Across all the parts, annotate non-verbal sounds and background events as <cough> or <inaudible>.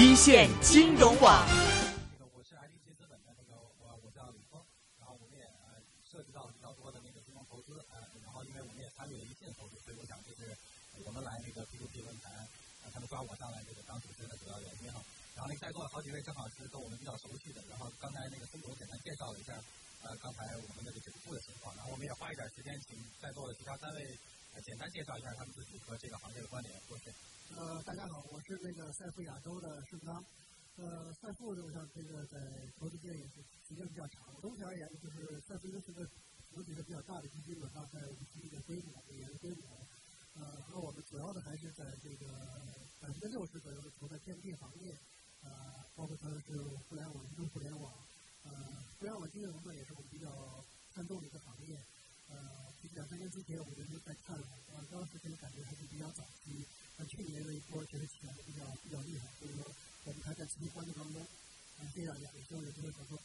一线金融网。我是 IDC 资本的那个我我叫李峰，然后我们也呃涉及到比较多的那个金融投资呃，然后因为我们也参与了一线投资，所以我想就是我们来那个 P2P 论坛，呃，他们抓我上来这个当主持人的主要原因哈。然后那在座的好几位正好是跟我们比较熟悉的，然后刚才那个孙总简单介绍了一下呃刚才我们的这个整部的情况，然后我们也花一点时间请在座的其他三位简单介绍一下他们自己和这个行业的关联。过去。呃，大家好，我是那个赛富亚洲的盛刚。呃，赛富呢我想这个在投资界也是时间比较长。总体而言，就是赛富一个是个主体是比较大的基金，大概五十亿的规模，美元的规模。呃，那我们主要的还是在这个百分之六十左右的投在天地行业，呃，包括它是互联网、移动互联网，呃，互联网金融呢也是我们比较看重的一个行业。呃，两三年之前我们就在看了，呃，当时这个感觉还是比较早期。去年的一波确实起来的比较比较厉害，所以说我们还在持续关注当中。嗯，谢谢大家，有机会有机会再说。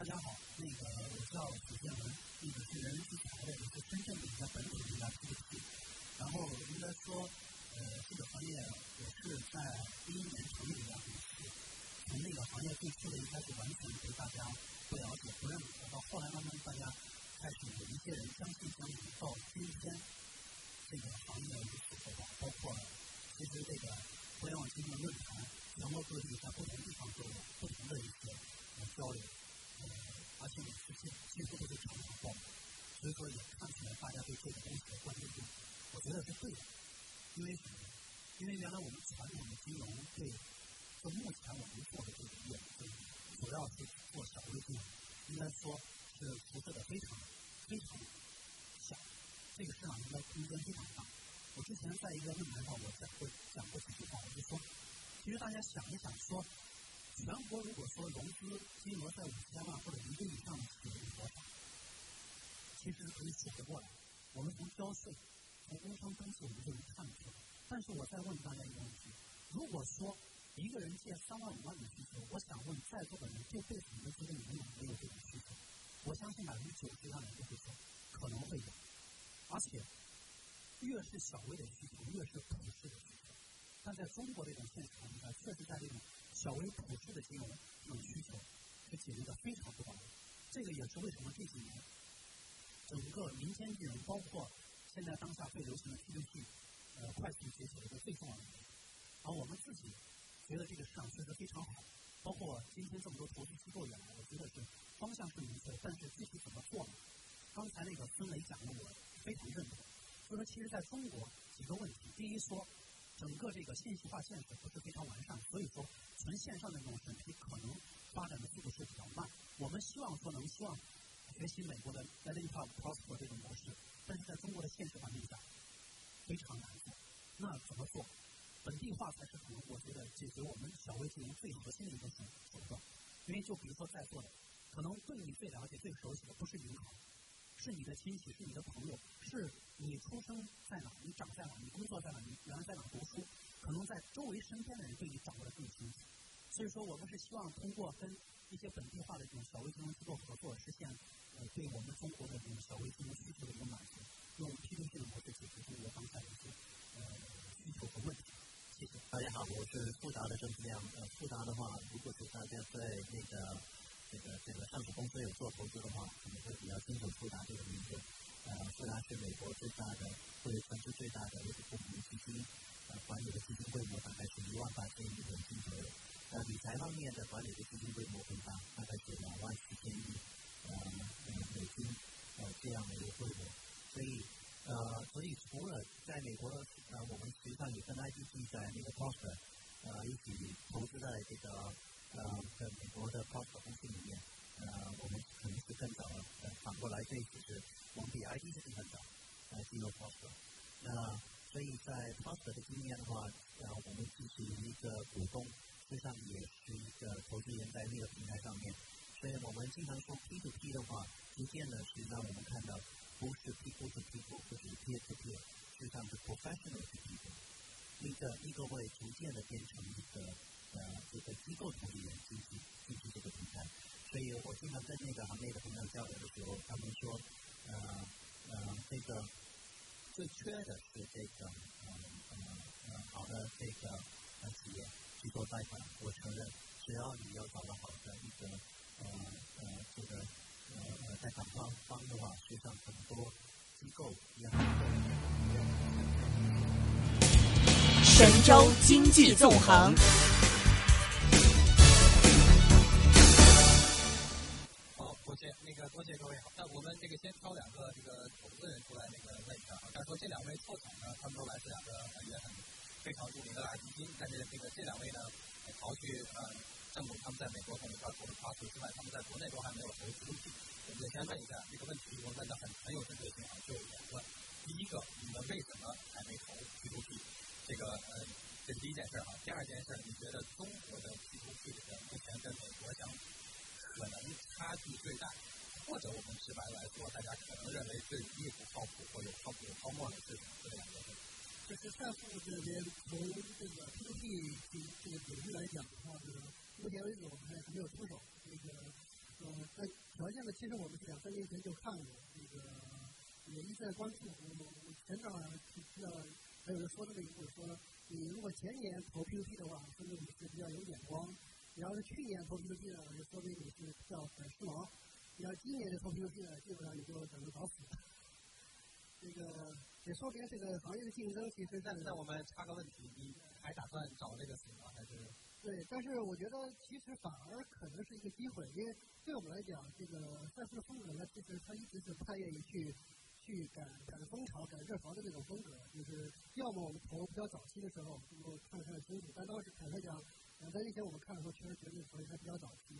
大家好，那个我叫许建文，那个是人人之财的，也是深圳的一家本土的一家 P2P。然后应该说，呃，这个行业我是在第一年成立的一家公司，从那个行业最初的一开始完全被大家不了解、不认可，到后来慢慢大家开始有一些人相信、相信，到今天这个行业如此发达，包括。其实这个互联网金融论坛，全国各地在不同地方都有不同的一些交流，呃，而且每次几几乎都是场场爆满，所以说也看出来大家对这个东西的关注度，我觉得是对的。因为什么？因为原来我们传统的金融对，就目前我们做的这个业务，主要是做小微金融，应该说是辐射的非常非常小，这个市场应该空间非常大。我在论坛上，我讲过讲过几句话，我就说，其实大家想一想，说全国如果说融资金额在五千万或者一个以上的企业有多少？其实可以数得过来。我们从交税、从工商登记，我们就能看出来。但是我再问大家一个问题：如果说一个人借三万五万的需求，我想问在座的人这辈子你们觉得你们有没有这种需求？我相信百分之九十的人都会说可能会有，而且。越是小微的需求，越是普世的需求。但在中国这种现实环境下，确实在这种小微普世的金融这种需求是解决的非常不到位。这个也是为什么这几年整个民间金融，包括现在当下最流行的 P2P，呃，快速崛起的一个最重要的原因。而我们自己觉得这个市场确实非常好，包括今天这么多投资机构也来，我觉得是方向是明确，但是具体怎么做呢？刚才那个孙磊讲的，我非常认同。就说，其实在中国几个问题。第一说，整个这个信息化建设不是非常完善，所以说纯线上的这种审批可能发展的速度是比较慢。我们希望说能希望学习美国的 l e t t i n Prosper 这种模式，但是在中国的现实环境下非常难做。那怎么做？本地化才是可能我觉得解决我们小微金融最核心的一个手手段。因为就比如说在座的，可能对你最了解、最熟悉的不是银行。是你的亲戚，是你的朋友，是你出生在哪，你长在哪，你工作在哪，你原来在哪读书，可能在周围身边的人对你掌握的更清楚。所以说，我们是希望通过跟一些本地化的这种小微金融机构合作，实现呃对我们中国的这种小微金融需求的一个满足，用 P2P 的模式解决中国当下的一些呃需求和问题。谢谢。大家好，我是富达的郑志亮。呃，富达的话，如果是大家在那个。这个这个上市公司有做投资的话，可能会比较清楚富达这个名字。呃，富达是美国最大的，或者全球最大的一个公募基金，呃，管理的基金规模大概是一万八千亿美金左右。呃，理财方面的管理的基金规模更大，大概是两万四千亿呃呃美金呃这样的一个规模。所以呃，所以除了在美国呃，我们实际上也跟 IDC 在那个 Prosper 呃一起投资在这个。呃，在美国的 p o s t 公司里面，呃，我们可能是更早，呃，反过来这一次是我们比 ID 是更早，来，进入 p o s t 那所以在 p o s t 的经验的话，呃，我们支持一个股东，实际上也是一个投资人在那个平台上面。所以我们经常说 P to P 的话，逐渐的是让我们看到不是 P to P，不是 P to P，实际上是 professional to P，一个一个会逐渐的变成一个。呃，这个机构投资人进行进行这个平台，所以我经常跟那个行业的朋友交流的时候，他们说，呃呃，这个最缺的是这个呃呃呃好的这个呃企业，去做贷款，我承认，只要你要找到好的一个呃呃这个呃贷款方方的话，实际上很多机构也很多神州经济纵横。多谢那个多谢各位。好，那我们这个先挑两个这个投资人出来那个问一下啊。但是说这两位凑场呢，他们都来自两个也很非常著名的大基金，但是这个这两位呢，刨去呃正股他们在美国从里边投的跨出之外，他们在国内都还没有投 P2P。我们先问一下这个问题，我问的很很有针对性啊，就两个。第一个，你们为什么还没投 P2P？这个呃，这是第一件事啊。第二件事，你觉得中国的 P to P 的目前跟美国相比可能差距最大，或者我们直白来说，大家可能认为最易不靠谱或有靠谱有泡沫的是什么？这两个问题。就是在乎这边从这个 P2P 这个领域来讲的话，这个目前为止我们还没有出手。这个呃，在条件呢，其实我们两三年前就看过，这个也一直在关注。我我前段听到还有人说这个意思，说你如果前年投 P2P 的话，说明你是比较有眼光；你要是去年投 P2P 呢，就说明你是比较很时髦；你要今年的投 P2P 呢，基本上你就等着找死。<laughs> 这个也说明这个行业的竞争其实在。那我们插个问题，你还打算找这个死吗？还是？对，但是我觉得其实反而可能是一个机会，因为对我们来讲，这个赛富的风格呢，其实他一直是不太愿意去。<laughs> 去赶赶风潮、赶热潮的那种风格，就是要么我们投比较早期的时候能够看得看得清楚，但当时坦白讲，两三年前我们看的时候确实觉得投还比较早期，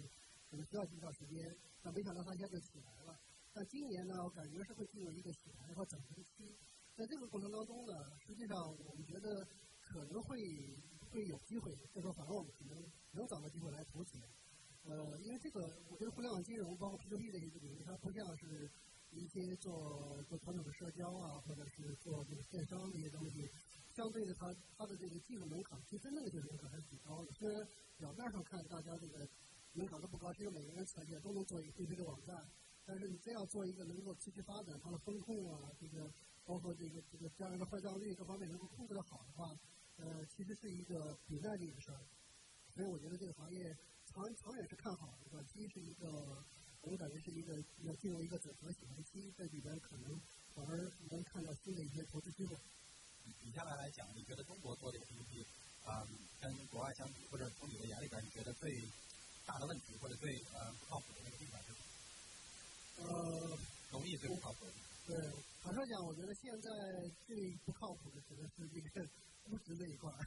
可能需要一段时间，但没想到它一下就起来了。但今年呢，我感觉是会进入一个起来和整合期，在这个过程当中呢，实际上我们觉得可能会会有机会，就说反而我们可能能找到机会来投起来。呃，因为这个我觉得互联网金融包括 P2P 这些领域，它不像是。一些做做传统的社交啊，或者是做这个电商这些东西，相对的，它它的这个技术门槛，其实那个技术门槛还是挺高的。虽然表面上看大家这个门槛都不高，其实每个人企业都能做一个 P2P 的网站，但是你真要做一个能够持续发展，它的风控啊，这个包括这个这个将来的坏账率各方面能够控制的好的话，呃，其实是一个比耐力的事儿。所以我觉得这个行业长长远是看好的，短期是一个。我感觉是一个要进入一个整合型的期，在里边可能反而能看到新的一些投资机会。比下来来讲，你觉得中国做这个 P2P 啊，跟国外相比，或者从你的眼里边，你觉得最大的问题或者最呃不靠谱的那个地方是什么？呃，容易最不靠谱。对，坦率讲，我觉得现在最不靠谱的可能是这个 <laughs> 估值这一块儿。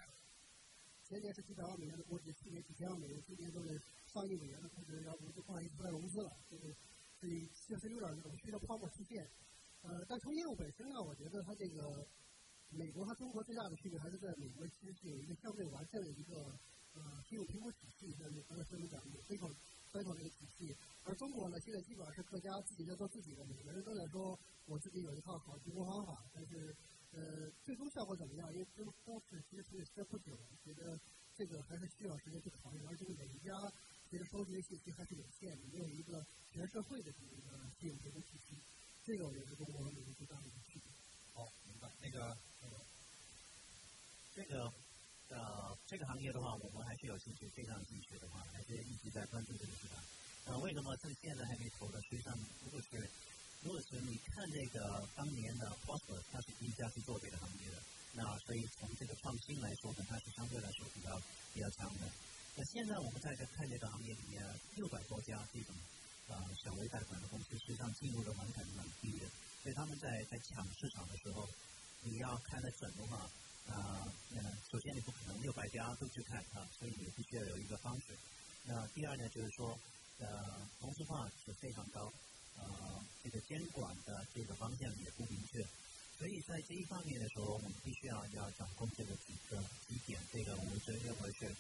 前年是几百万美元的估值，去年几千万美元，今年都是上亿美元的估值，然后就不好意思来融资了，就是所以确实有点那种虚的泡沫出现。呃，但从业务本身呢，我觉得它这个美国和中国最大的区别还是在美国其实是有一个相对完善的一个呃信用评估体系，像你刚才说的讲的 c i 这个体系，而中国呢现在基本上是各家自己在做自己的，每个人都在说我自己有一套好评估方法，但是。呃，最终效果怎么样？因为都都是其实时间不久，觉得这个还是需要时间去考虑。而且每一家其实收集的信息还是有限的，没有一个全社会的这么一个信用评估体系。这个我觉得是中国和美国最大的一个区别。好，明白。那个，这个呃，这个行业的话，我们还是有兴趣，非常兴趣的话，还是一直在关注这个市场。呃，为什么趁现在还没投呢？实际上，如果是如果是你看这个当年的 Prosper，它是第一家去做这个行业的，那所以从这个创新来说呢，它是相对来说比较比较强的。那现在我们在这看这个行业里面，六百多家这种呃小微贷款的公司，实际上进入的门槛是蛮低的，所以他们在在抢市场的时候，你要看得准的话，啊，呃，首先你不可能六百家都去看啊，所以你必须要有一个方式。那第二呢，就是说，呃，同质化是非常高。呃，这个监管的这个方向也不明确，所以在这一方面的时候，我们必须要要掌控这个几个几点，这个我们认为是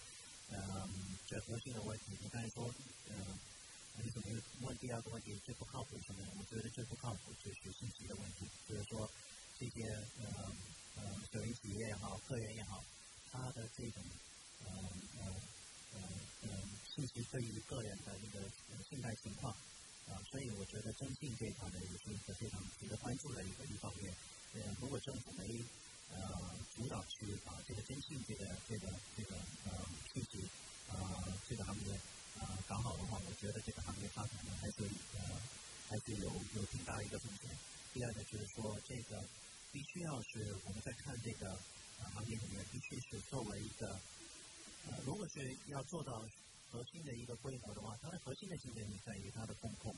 呃最核心的问题。你刚才说，呃，你怎么问第二个问题最不靠谱什么？我觉得最不靠谱就是信息的问题，就是说这些呃呃个人企业也好，个人也好，他的这种呃呃呃呃信息对于个人的这个信贷情况。啊，所以我觉得征信这一块呢，也是一个非常值得关注的一个一方面。呃，如果政府没呃主导去把这个征信这个这个这个呃数据呃这个行业呃搞好的话，我觉得这个行业发展呢还是呃还是有有挺大的一个风险。第二个就是说，这个必须要是我们在看这个行业里面，必须是作为一个呃，如果是要做到核心的一个规模的话，它的核心的竞争力在于它的风控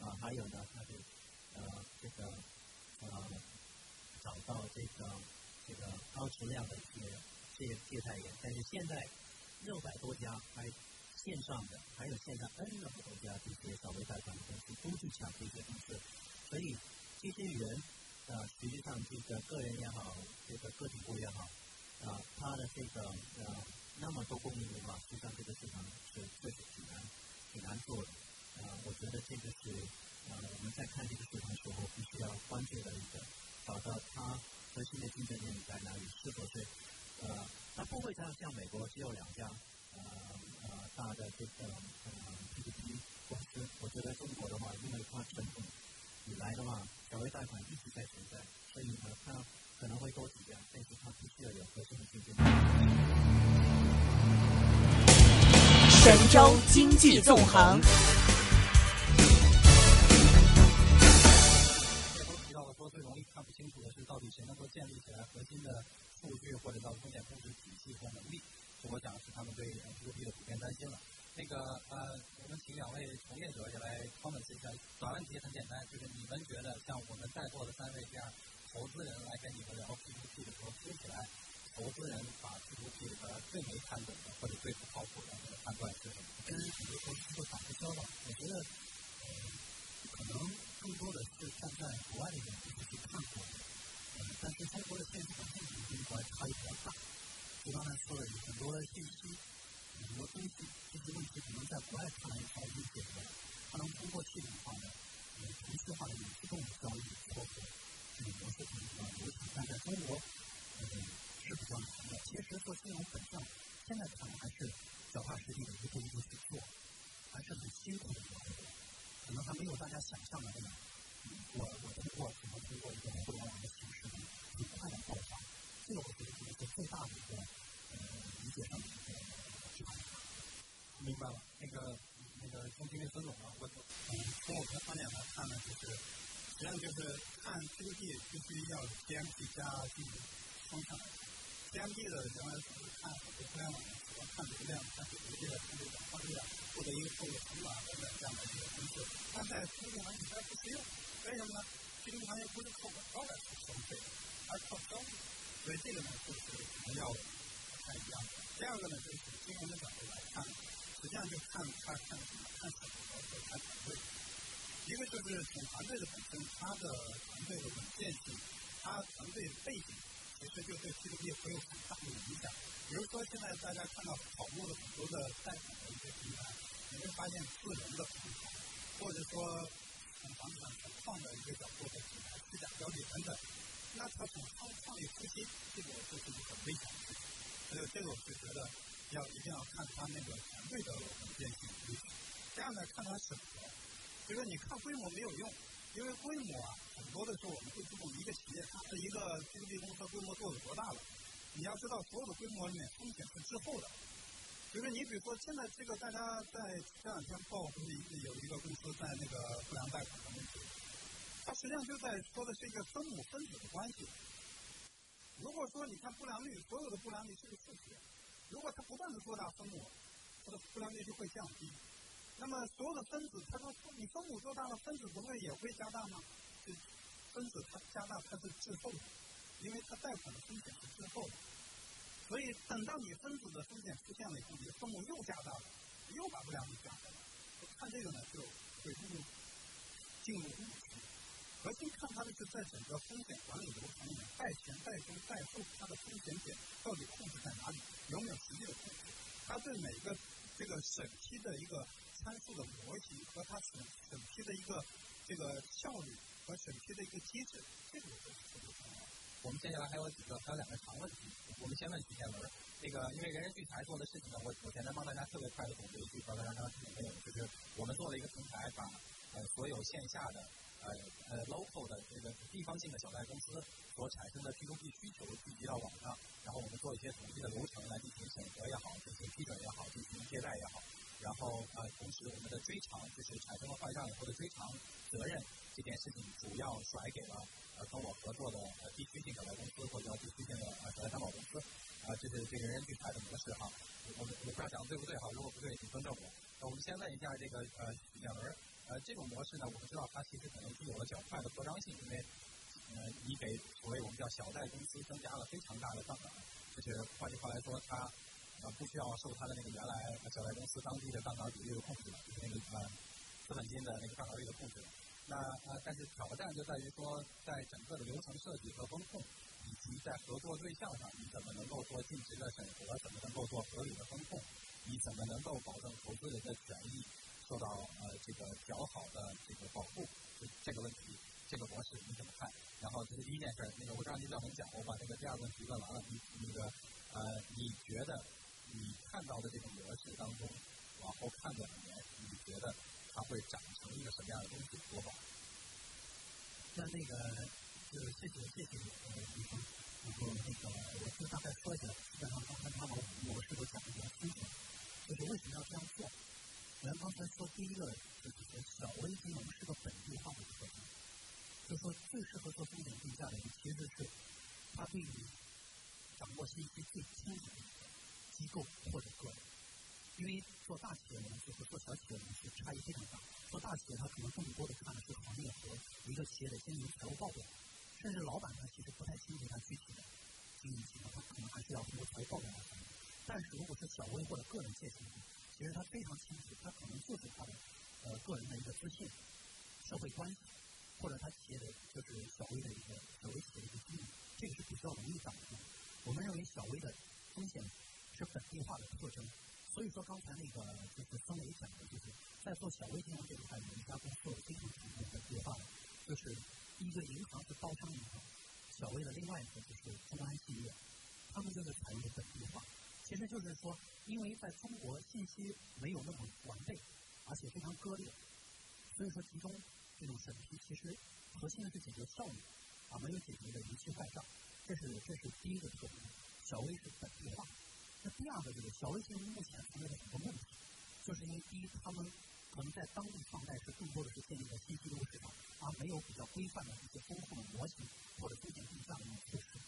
啊，还有呢，它的呃这个呃找到这个这个高质量的一些这些借贷员。但是现在六百多家还线上的，还有现在 N 那么多家这些小微贷款的公司都去抢这些公司，所以。这些人，呃，实际上这个个人也好，这个个体户也好，啊，他的这个呃那么多供应的话，实际上这个市场是确实挺难挺难做的。啊，我觉得这个是呃我们在看这个市场的时候必须要关注的一个，找到它核心的竞争力在哪里，是否是呃它不会像像美国只有两家呃呃大的这个呃 P P P 公司，我觉得中国的话，因为它传统。以来的话，小微贷款一直在存在，所以呢，它可能会多几家，但是它必须要有核心的竞争。神州经济纵横。这都提到了说最容易看不清楚的是，到底谁能够建立起来核心的数据或者叫风险控制体系和能力？这我想是他们对 P2P 的普遍担心了。那个呃，我们请两位从业者也来 comment 一下。短问题很简单，就是你们觉得像我们在座的三位这样投资人来跟你们聊 P2P 的时候，听起来投资人把 P2P 的最没看懂的或者最不靠谱的那个判断是什么？跟很多投资做打个交道，我觉得呃，可能更多的是站在国外的角度去看过的。呃，但是中国的现实环境跟国外差异比较大。就刚才说的，有很多信息。很多东西这些问题可能在国外看来稍微解决，它能通过系统化的、呃程序化的有自动交易或者这种模式可能比较流畅，但在中国呃是比较难的。其实做金融本身现在看来还是脚踏实地的一步一步去做，还是很辛苦的一个工作，可能还没有大家想象的那么我我通过怎么通过一个互联网的形式很快的爆发，这个我觉得是一个最大的一个呃理解上的一个。明白了，那个那个从今天孙总呢，我嗯从我们的观点来看呢，就是实际上就是看这个地必须要 P M P 加进行双向来看。P M P 的原来总是看很多互联网的，主要看流量、看主流的、看这个转化率啊，或者一个购物成本等等这样的一个因素。但在 P to P 行业它不适用，为什么呢？P to P 行业不是靠广告来收费，而靠交易，所以这个呢就是可能要不太一样。第二个呢，就是从金融的角度来看。实际上就看他看什么，看什么和看团队。一个就是从团队的本身，他的团队的稳健性，他团队背景，其实就对 P to P 会有很大的影响。比如说现在大家看到跑路的很多的贷款的一些平台，你会发现个人的平台，或者说从房地产投放的一个角度的平台，虚假标的等等，那他从创创业初期，这个就是一个很危险的事情。所以这个我是觉得。要一定要看他那个团队的稳健性，这样呢看他审核。就是你看规模没有用，因为规模啊，很多的时候我们会注重一个企业它的一个经济公司规模做的多大了。你要知道所有的规模里面风险是滞后的。就是你比如说现在这个大家在这两天报不是有一个公司在那个不良贷款的问题，它实际上就在说的是一个分母分子的关系。如果说你看不良率，所有的不良率是个数学。如果它不断的做大分母，它的不良率就会降低。那么所有的分子，它说你分母做大了，分子不会也会加大吗？就分子它加大它是滞后的，因为它贷款的风险是滞后的。所以等到你分子的风险出现了以后，你的分母又加大了，又把不良率加大了。看这个呢，就会进入进入误区。核心看它的是在整个风险管理流程里面，贷前、贷中、贷后，它的风险点到底控制在哪里？有没有实际的控制？它对每个这个审批的一个参数的模型和它审审批的一个这个效率和审批的一个机制，这个我觉得是特别重要。我们接下来还有几个，还有两个长问题，我们先问徐天文。这个因为人人聚财做的事情呢，我我简单帮大家特别快的总结一句，帮大家刚刚听懂没有？就是我们做了一个平台，把呃所有线下的。呃呃 local 的这个地方性的小贷公司所产生的 P2P 需求聚集到网上，然后我们做一些统一的流程来进行审核也好，进行批准也好，进行借贷也好。然后呃，同时我们的追偿就是产生了坏账以后的追偿责任这件事情，主要甩给了呃跟我合作的呃地区性小贷公司或者叫地区性的呃小贷担保公司，啊，这是这人人聚财的模式哈。我我不知道讲的对不对哈，如果不对请更正我。那我们先问一下这个呃两轮，呃这种模式呢，我们知道它其实可能具有了较快的扩张性，因为呃你给所谓我们叫小贷公司增加了非常大的杠杆，就是换句话来说它。呃，不需要受它的那个原来小贷公司当地的杠杆比例的控制了，就是那个呃资本金的那个杠杆率的控制了。那呃，但是挑战就在于说，在整个的流程设计和风控，以及在合作对象上，你怎么能够做尽职的审核，怎么能够做合理的风控，你怎么能够保证投资人的权益受到呃这个较好的这个保护？这个问题，这个模式你怎么看？然后这是第一件事，那个我知道你比较能讲，我把那个第二个问题问完了，你那个呃，你觉得？你看到的这种模式当中，往后看两年，你觉得它会长成一个什么样的东西？多好？那那个，就是谢谢谢谢你，李峰，然后那个，我就大概说一下，基本上刚才他把模式都讲的比较清楚，就是为什么要这样做？咱刚才说第一个，就是说小微金融是个本地化的特征，就是说最适合做风险定价的，其实是他对于掌握信息最清楚的。机构或者个人，因为做大企业模式和做小企业模式差异非常大。做大企业，他可能更多的看的是行业和一个企业的经营财务报表，甚至老板他其实不太清楚他具体的经营情况，他可能还是要通过财务报表来判断。但是如果是小微或者个人借钱，其实他非常清楚，他可能就是他的呃个人的一个资讯、社会关系，或者他企业的就是小微的一个小微企业的一个经营，这个是比较容易掌握。我们认为小微的风险。是本地化的特征，所以说刚才那个就是孙雷讲的，就是在做小微金融这一块，有一家公司做的非常成功的规划的，就是一个银行是包商银行，小微的另外一个就是公安系列，他们就是采用本地化，其实就是说，因为在中国信息没有那么完备，而且非常割裂，所以说其中这种审批其实核心的是解决效率，啊没有解决的逾期坏账，这是这是第一个特点，小微是本地化。那第二个就是小微其实目前存在的很多问题，就是因为第一，他们可能在当地放贷是更多的是建立在信息流市场，而没有比较规范的一些风控的模型或者风险定价的一种措施。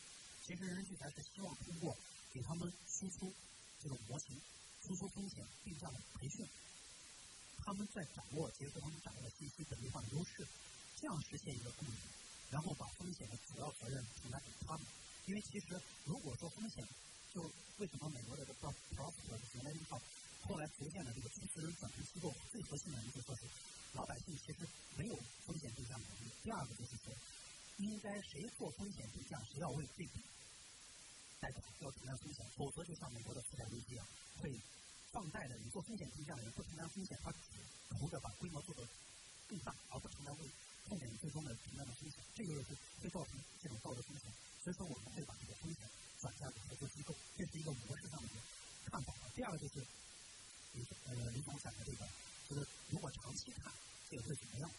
其实人人聚财是希望通过给他们输出这种模型、输出风险定价的培训，他们在掌握结合他们掌握的信息本地化的优势，这样实现一个共赢，然后把风险的主要责任承担给他们。因为其实如果说风险，就为什么美国的这个 profit 原来靠后来逐渐的这个出资人转型机构最核心的一个特质，老百姓其实没有风险定价能力。第二个就是说，应该谁做风险定价，谁要为这笔贷款要承担风险，否则就像美国的次贷危机啊，会放贷的你做风险定价的人不承担风险，他只图着把规模做得更大，而不承担为后面最终的承担的风险，这就是会造成这种道德风险。所以说，我们会把这个风险。转嫁给合作机构，这是一个模式上的看法。第二个就是，李呃李总讲的这个，就是如果长期看这个会怎么样？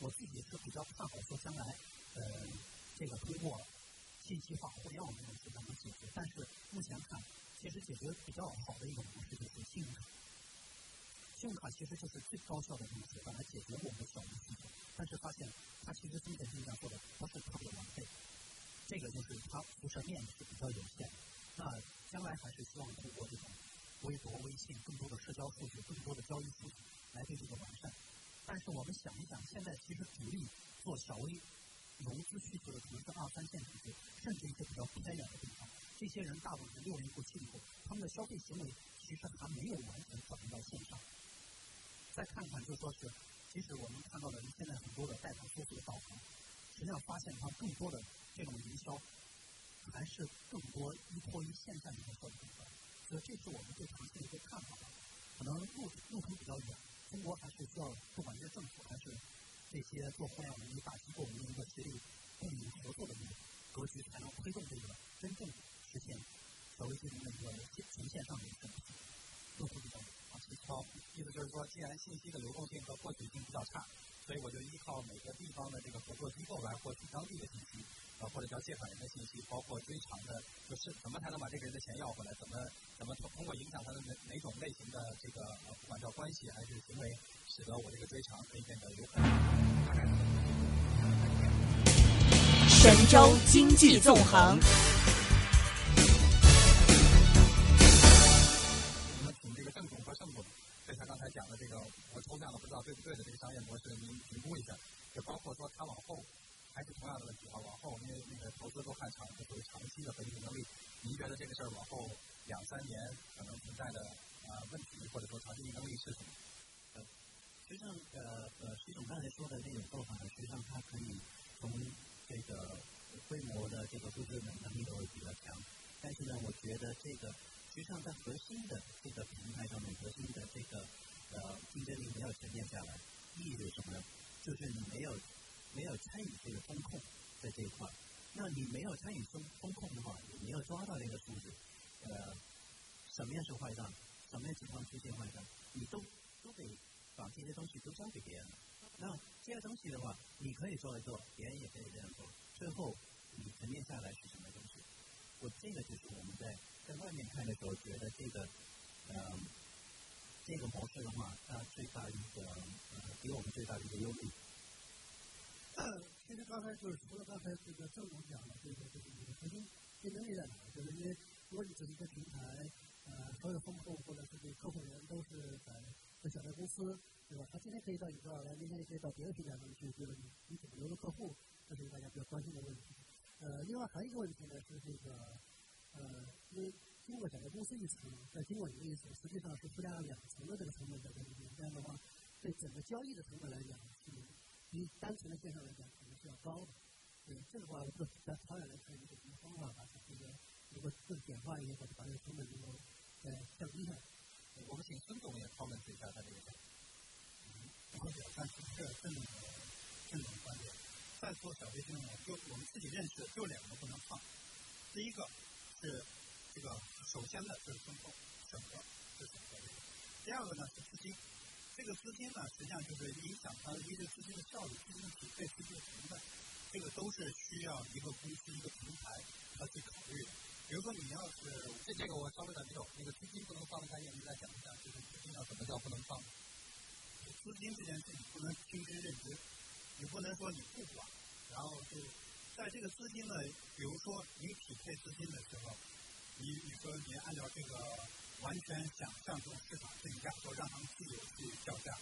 我自己是比较看好说将来呃这个通过信息化、互联网这种手段能解决。但是目前看，其实解决比较好的一种模式就是信用卡。信用卡其实就是最高效的一种手段来解决我们的小微需求，但是发现它其实风险定价做的不是特别完备。这个就是它辐射面是比较有限，那将来还是希望通过这种微博、微信更多的社交数据、更多的交易数据来对这个完善。但是我们想一想，现在其实主力做小微融资需求的可能是二三线城市，甚至一些比较偏远的地方。这些六零后、七零后，他们的消费行为其实还没有完全转移到线上。再看看，就说是，其实我们看到的现在很多的贷款客户的导航，实际上发现它更多的。这种营销还是更多依托于线下营销的部分，所以这是我们对长期的一个看法。可能路路途比较远，中国还是需要不管是政府还是这些做互联网的大机构，们一个协力共赢合作的一个格局，才能推动这个真正实现小微金融的一个从线上的一个路途比较远。好，意思就是说，既然信息的流动性和获取性比较差，所以我就依靠每个地方的这个合作机构来获取当地的信息，呃，或者叫借款人的信息，包括追偿的，就是怎么才能把这个人的钱要回来？怎么怎么通通过影响他的哪哪种类型的这个呃，不管叫关系还是行为，使得我这个追偿可以变得有可能。神州经济纵横。什么样是坏账，什么样情况出现坏账，你都都得把这些东西都交给别人。那这些东西的话，你可以做一做，别人也可以这样做，最后你沉淀下来是什么东西？我这个就是我们在在外面看的时候觉得这个，呃。这个模式的话，它最大的一个呃，给我们最大的一个优势。其实刚才就是除了刚才这个郑总讲的这个这个核心竞争力在哪？就是因为如果你只是一个平台，呃，所有风控或者是这个客户人都是在在小的公司，对吧？他今天可以到你这儿来，明天也可以到别的平台上去，对吧？你你怎么留住客户？这是大家比较关心的问题。呃，另外还有一个问题呢是这个呃，因为。经过整个公司一层，再经过你的一层，实际上是附加了两层的这个成本在这里面。这样的话，对整个交易的成本来讲，是比单纯的线上来讲可能是要高的。对，这个话，就在长远来看，有什么方法把这个如果更简化一些，或者把这个成本能够呃降低下来？我们请孙总也讨论一下他这个。我表赞同这个郑总的观点。再做小微信呢，就我们自己认识，就两个不能放。第一个是。这个首先呢是风控审核是审核，第二个呢是资金，这个资金呢实际上就是影响它一个资金的效率、资金的匹配、资金的成本，这个都是需要一个公司、一个平台它去考虑的。比如说你要是这这个我稍微的没有，那个资金不能放的概念，你再讲一下，就是资金要怎么叫不能放？资金这件事你不能听之任之，你不能说你不管，然后就在这个资金呢，比如说你匹配资金的时候。你你说你按照这个完全想象这种市场定价，说让他们自由去叫价，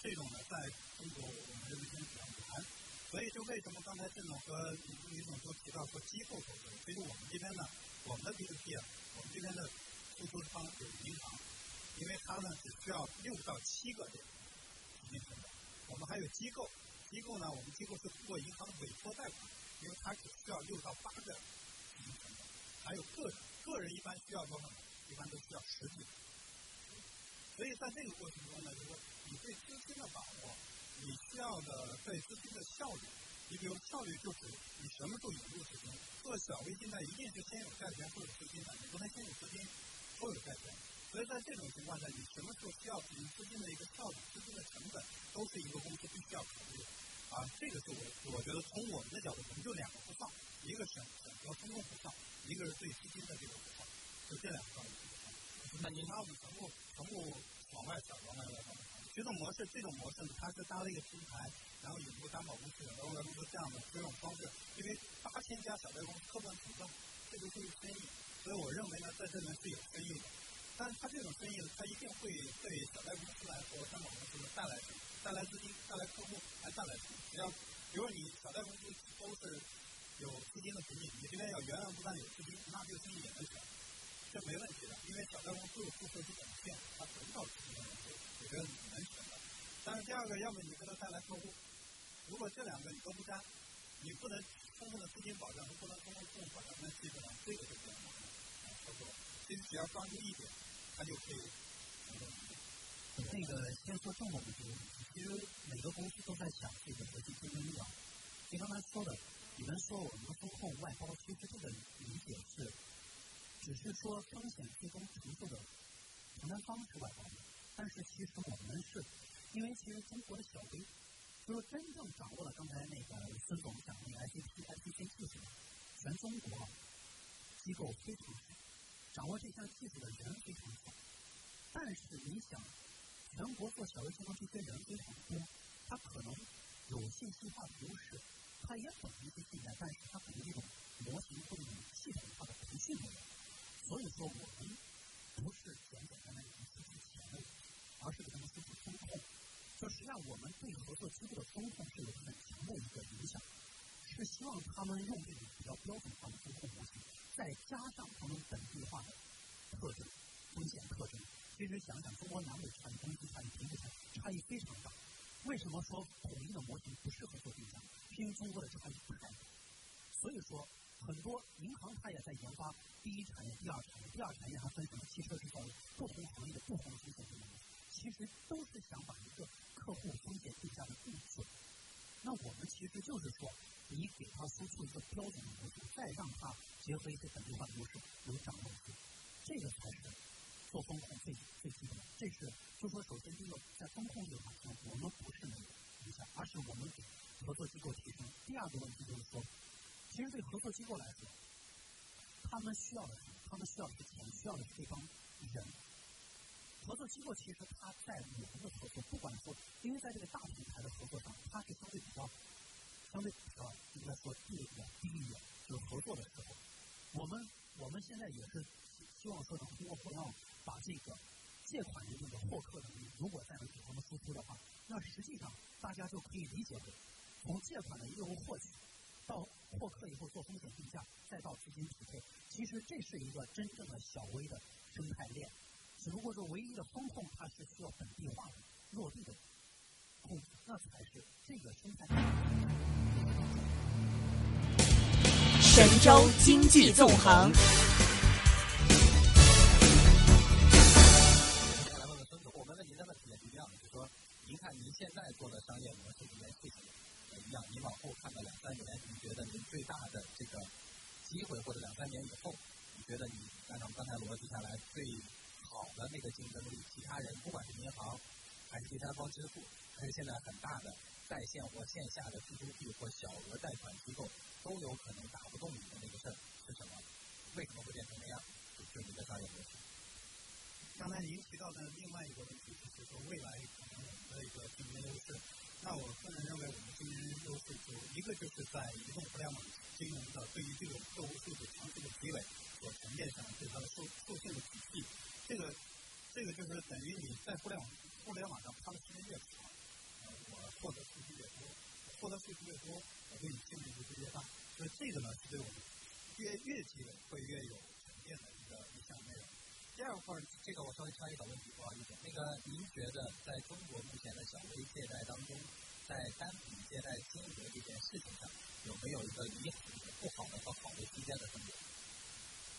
这种呢在中国我们认为比较难。所以就为什么刚才郑总和李李总都提到说机构投资，其实我们这边呢，我们的 PPT 啊，我们这边的出租方是银行，因为它呢只需要六到七个点资金成本。我们还有机构，机构呢我们机构是通过银行委托贷款，因为它只需要六到八个资金成本，还有个人。个人一般需要多少呢？一般都需要十几。所以在这个过程中呢，如果你对资金的把握，你需要的对资金的效率，你比如效率就是你什么时候引入资金。做小微信贷，一定是先有债权后有资金的，你不能先有资金后有债权。所以在这种情况下，你什么时候需要引入资金的一个效率、资金的成本，都是一个公司必须要考虑的。啊，这个是我我觉得从我们的角度，我们就两个不放，一个审审核风控不放。一个是对资金的这个不放，就这两个方面。那您拿我们全部全部往外想，往外来放。这种模式，这种模式呢，它是搭了一个平台，然后引入担保公司、然后来说这样的这种方式。因为八千家小贷公司客观存在，这就是生意，所以我认为呢，在这里面是有生意的。但是它这种生意呢，它一定会对小贷公司来说、担保公司带来什么带来资金、带来客户、还带来什么只要比如你小贷公司都是。有资金的瓶颈，你这边要源源不断有资金，那这个生意也能成，这没问题的。因为小贷公司有注册资本线，它得不到资金的能力，我觉得你能成的。但是第二个，要么你给他带来客户，如果这两个你都不加，你不能充分的资金保障，不能充分客户保障，那基本上这个就比较难了。操作，其实只要抓住一点，他就可以。那个先说重的这个问题，其实每个公司都在想这个核心竞争力啊。你刚才说的。你们说我们风控外包，其实这个理解是，只是说风险最终承受的承担方是外包，但是其实我们是因为其实中国的小微，就是真正掌握了刚才那个孙总讲那个 ICT、ICT 技术的，全中国机构非常少，掌握这项技术的人非常少。但是你想，全国做小微信号这些人非常多，他可能有信息化的优势，他也懂一些信贷，但是他可能这种模型或者系统化的培训没有。所以说，我们不是简简单单的输出钱的，而是给他们输出风控。说实际上，我们对合作机构的风控是有很强的一个影响，是希望他们用这种比较标准化的风控模型，再加上他们本地化的特征、风险特征。其实想想，中国南北差异、东西差异、平时差异差异非常大。为什么说统一的模型不适合做定价？因为中国的差异太大。所以说。很多银行它也在研发第一产业、第二产业，第二产业还分什么汽车制造业，不同行业的不同风险定位，其实都是想把一个客户风险定下的定准。那我们其实就是说，你给他输出一个标准的模式，再让他结合一些本地化的优势，有掌握度，这个才是做风控最最基本的。这是就说，首先第一个，在风控这个方面，我们不是没有影响，而是我们给合作机构提升。第二个问题就是说。其实对合作机构来说，他们需要的是什么？他们需要的是钱，需要的是这帮人。合作机构其实他在我们的合作，不管说，因为在这个大平台的合作上，它是相对比较、相对比较应该说地位比较低一点。就是合作的时候，我们我们现在也是希望说能通过互联网把这个借款的这个获客能力，如果再能给他们输出的话，那实际上大家就可以理解为从借款的业务获取。到获客以后做风险定价，再到资金匹配，其实这是一个真正的小微的生态链。只不过说，唯一的风控它是需要本地化的、落地的控制，那才是这个生态链。神州经济纵横。我们问您的问题也是一样的，就是说，您看您现在做的商业模式里面事情。样，你往后看个两三年，你觉得您最大的这个机会，或者两三年以后，你觉得你按照刚才逻辑下来最好的那个竞争力，其他人不管是银行，还是第三方支付，还是现在很大的在线或线下的 P to P 或小额贷款机构，都有可能打不动你的那个事儿是什么？为什么会变成那样？就是你的商业模式。刚才您提到的另外一个问题，就是说未来可能我们的一个竞争优势。那我人认为，我们竞争优势就一个就是在移动互联网金融的对于这种客户数据长期的积累所沉淀下来对它的授授信的体系，这个这个就是等于你在互联网互联网上花的时间越长，呃，我获得数据越多，获得数据越多，我对你信任度就越大。所以这个呢，是对我们越越积累会越有沉淀的一个一项内容。第二块，这个我稍微插一个问题，不好意思。那个，您觉得在中国目前的小微借贷当中，在单品借贷金额这件事情上，有没有一个离谱、不好的和好的之间的分别？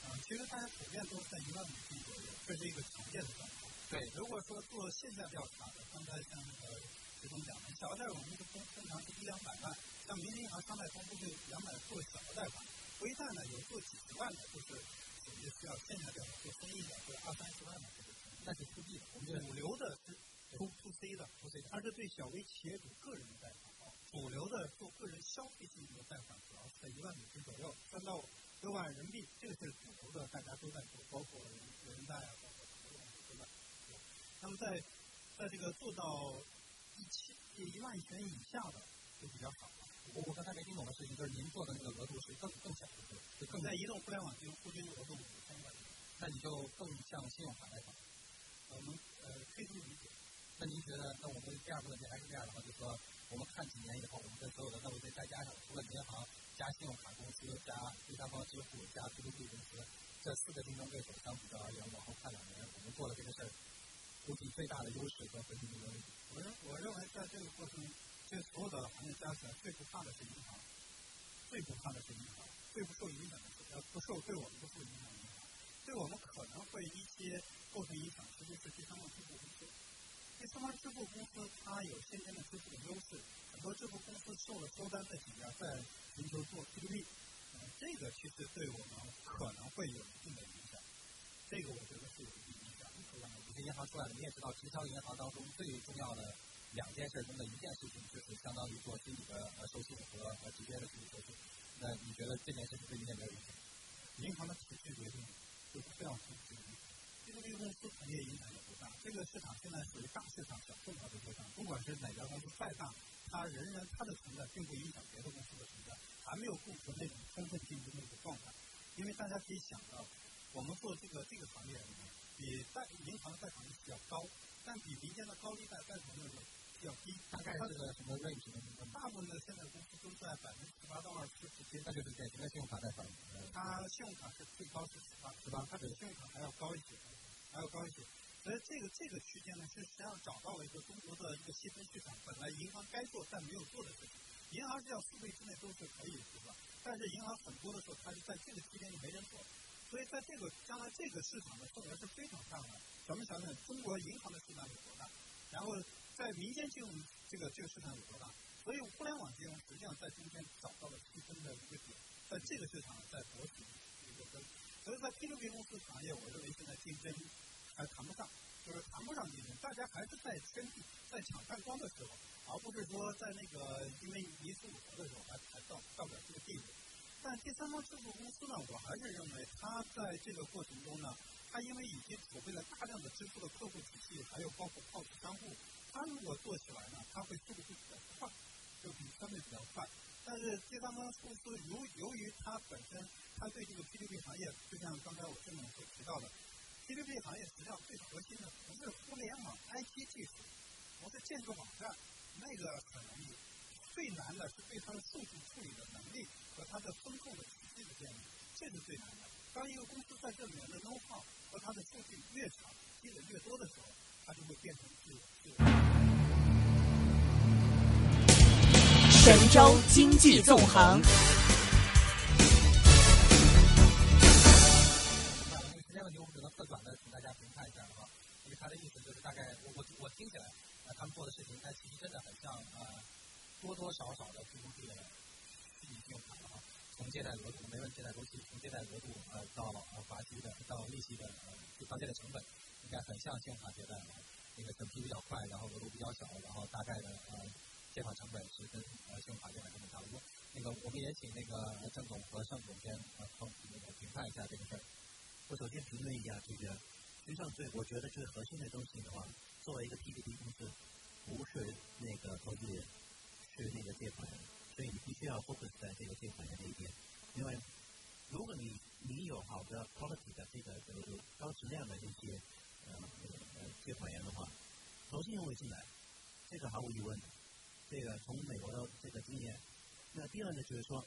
嗯，其实大家普遍都在一万美金左右，这是一个常见的状况。对，如果说做线下调查的，刚才像那个徐总讲的，小额贷款是通通常是一两百万，像民营银行、商贷通都是两百做小额贷款，微贷呢有做几十万的，就是。也需要线下调查做生意的，或者二三十万的这个，那是 B 的。我们主流的是 to to C 的，to C 的，它是对小微企业主个人的贷款。主流的做个人消费性质的贷款，主要是在一万美金左右，三到六万人民币，这个是主流的，大家都在做，包括人人贷啊，包括很多东西都在做。那么在在这个做到一千一万元以下的就比较少。我我刚才没听懂的事情，就是您做的那个额度是更更小的，是更在移动互联网金融户均额度五千块钱，那你就更像信用卡贷款。我们呃可以这么理解。那您觉得，那我们第二个问题还是这样的话，就是说，我们看几年以后，我们的所有的，那我再再加上除了银行加信用卡公司加第三方支付加 P to P 公司这四个竞争对手相比较而言，往后看两年，我们做了这个事儿，估计最大的优势和核心竞争力。我认我认为在这个过程中。这所有的行业加起来，最不怕的是银行，最不怕的是银行，最不受影响的是呃不受对我们不受影响的银行，对我们可能会一些构成影响，实际是第三方支付公司。第三方支付公司它有先天的支付的优势，很多支付公司受了收单的挤压，在寻求做 P to P，这个其实对我们可能会有一定的影响。这个我觉得是有一定影响。有些银行出来了，你也知道，直销银行当中最重要的。两件事中的一件事情，就是相当于做心理的呃授信和呃直接的心理授信。那你觉得这件事情对你有没有影响？银行的体系决定就是非常重要。这个公司行业影响也不大，这个市场现在属于大市场、小众的市场。不管是哪家公司再大，它仍然它的存在并不影响别的公司的存在，还没有构成那种充分竞争的一个状态。因为大家可以想到，我们做这个这个行业里面，比贷银行贷款利息要高，但比民间的高利贷贷款利率要低。大概是个什么位置？大部分的现在公司都在百分之十八到二十之间，那就是典型的信用卡贷款。它信用卡是最高是十八，是吧？它比信用卡还要高一些，还要高一些。所以这个这个区间呢，是实际上找到了一个中国的一个细分市场，本来银行该做但没有做的事情。银行是要四倍之内都是可以的，是吧？但是银行很多的时候，它是在这个区间就没人做，所以在这个将来这个市场的份额是非常大的。咱们想想，中国银行的市场有多大？然后在民间金融这个这个市场有多大？所以互联网金融实际上在中间找到了细分的一个点，在这个市场在博取一个分。所以在 P to P 公司行业，我认为现在竞争还谈不上，就是谈不上竞争，大家还是在圈地、在抢占光的时候，而不是说在那个因为一触可的时候还还到到不了这个地步。但第三方支付公司呢，我还是认为它在这个过程中呢，它因为已经储备了大量的支付的客户体系，还有包括 POS 商户，它如果做起来呢，它会速度会比较快，就比相对比较快。但是第三方支付神州经济纵横。那时间问题，我们只能特短的请大家评判一下哈，因为他的意思就是大概我我我听起来，呃，他们做的事情，但其实真的很像呃。多多少少的提供这个虚拟信用卡了哈，从借贷额度、没问借贷周期、从借贷额度呃到呃罚息的到利息的呃到借的成本，应该很像信用卡借贷啊，那个审批比较快，然后额度比较小，然后大概的呃借款成本是跟呃信用卡借贷成本差不多。那我们也请那个郑总和尚总监呃帮那个评判一下这个事儿。我首先评论一下这个，实际上最我觉得最核心的东西的话，作为一个 P P P 公司，不是那个投资人。是那个借款人，所以你必须要 focus 在这个借款人那一边。另外如果你你有好的 quality 的这个就是高质量的一些呃呃借款人的话，投信用会进来，这个毫无疑问的。这个从美国的这个经验，第二呢就是说，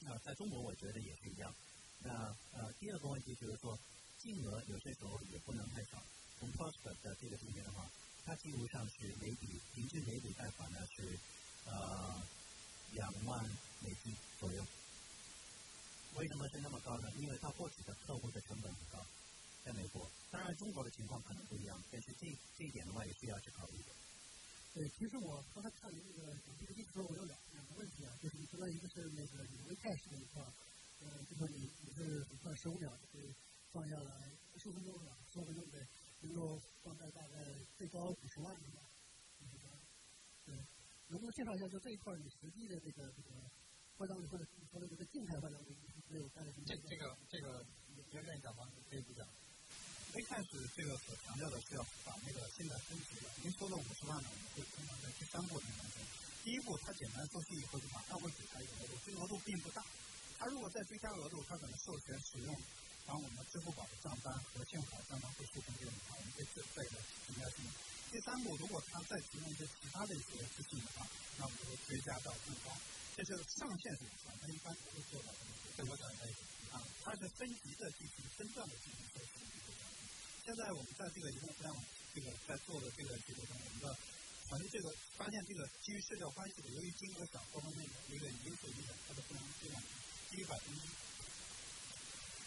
那在中国我觉得也是一样。那呃第二个问题就是说，金额有些时候也不能太少。从 Prosper 的这个里面的话，它基本上是每笔平均每笔贷款呢是。呃，两万美金左右。为什么是那么高呢？因为它获取的客户的成本很高，在美国。当然，中国的情况可能不一样，但是这这一点的话也需要去考虑的。对，其实我刚才看你那个这个意思，我有两两个问题啊，就是你说一个是那个你微贷式那一块，呃，就说你你是很快十五秒就可以放下来，十分钟？十分钟得能够放在大概最高五十万是吧？对。能不能介绍一下，就这一块你实际的这个这个换账率或者说的这个静态换账率没有带来什么？这这个这个你愿意讲吗？可以不讲。一开始这个所强调的是要把那个现在升级的，您说的五十万呢，我们会通常在第三步里面中。第一步，它简单授信以后就马上会给他一个额度，这个额度并不大。他如果再追加额度，他可能授权使用，把我们支付宝的账单和信用卡账单会输成给你，我们可以再再一个增加信用。第三步，如果他再提供一些其他的一些资讯的话，那我们就会追加到更高。这是上限是五万，他一般不会做到这么高。啊，它是分级的进行分段的进行测试。现在我们在这个移动互联网这个在做的这个这个中，我们的反正这个发现这个基于社交关系的，由于金额小，各方面的一个因素影响，它的不能质量低于百分之一。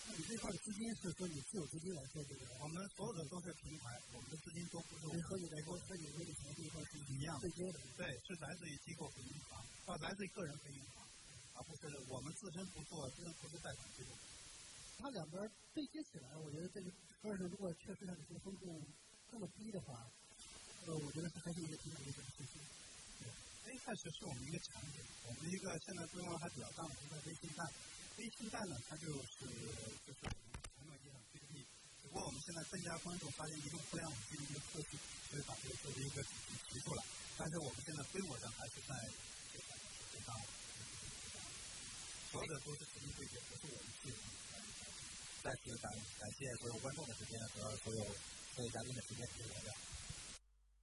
那你这块的资金是说你自有资金来做这个？我们所有的都是平台，我们的资金都不是和你来说，和你和你从这一块是一样对接的。对，是来自于机构和银行，啊，来自于个人和银行，而不是我们自身不做，自身不是贷款机构。它两边对接起来，我觉得这个，二是如果确实像你说风控这么低的话，呃，我觉得是还是一个挺好的一个事情。A 开始是我们一个产品，我们一个现在规模还比较大的一个微信贷。微信贷呢，它就是就是传统意义上 P to P，只不过我们现在更加关注发现移动互联网这一个特性，所以把这个作为一个主题提出来。但是我们现在规模上还是在这个最大的。所有的都是实际对接，不是我们去。再次感感谢所有观众的时间和所有各位嘉宾的时间，谢谢大家。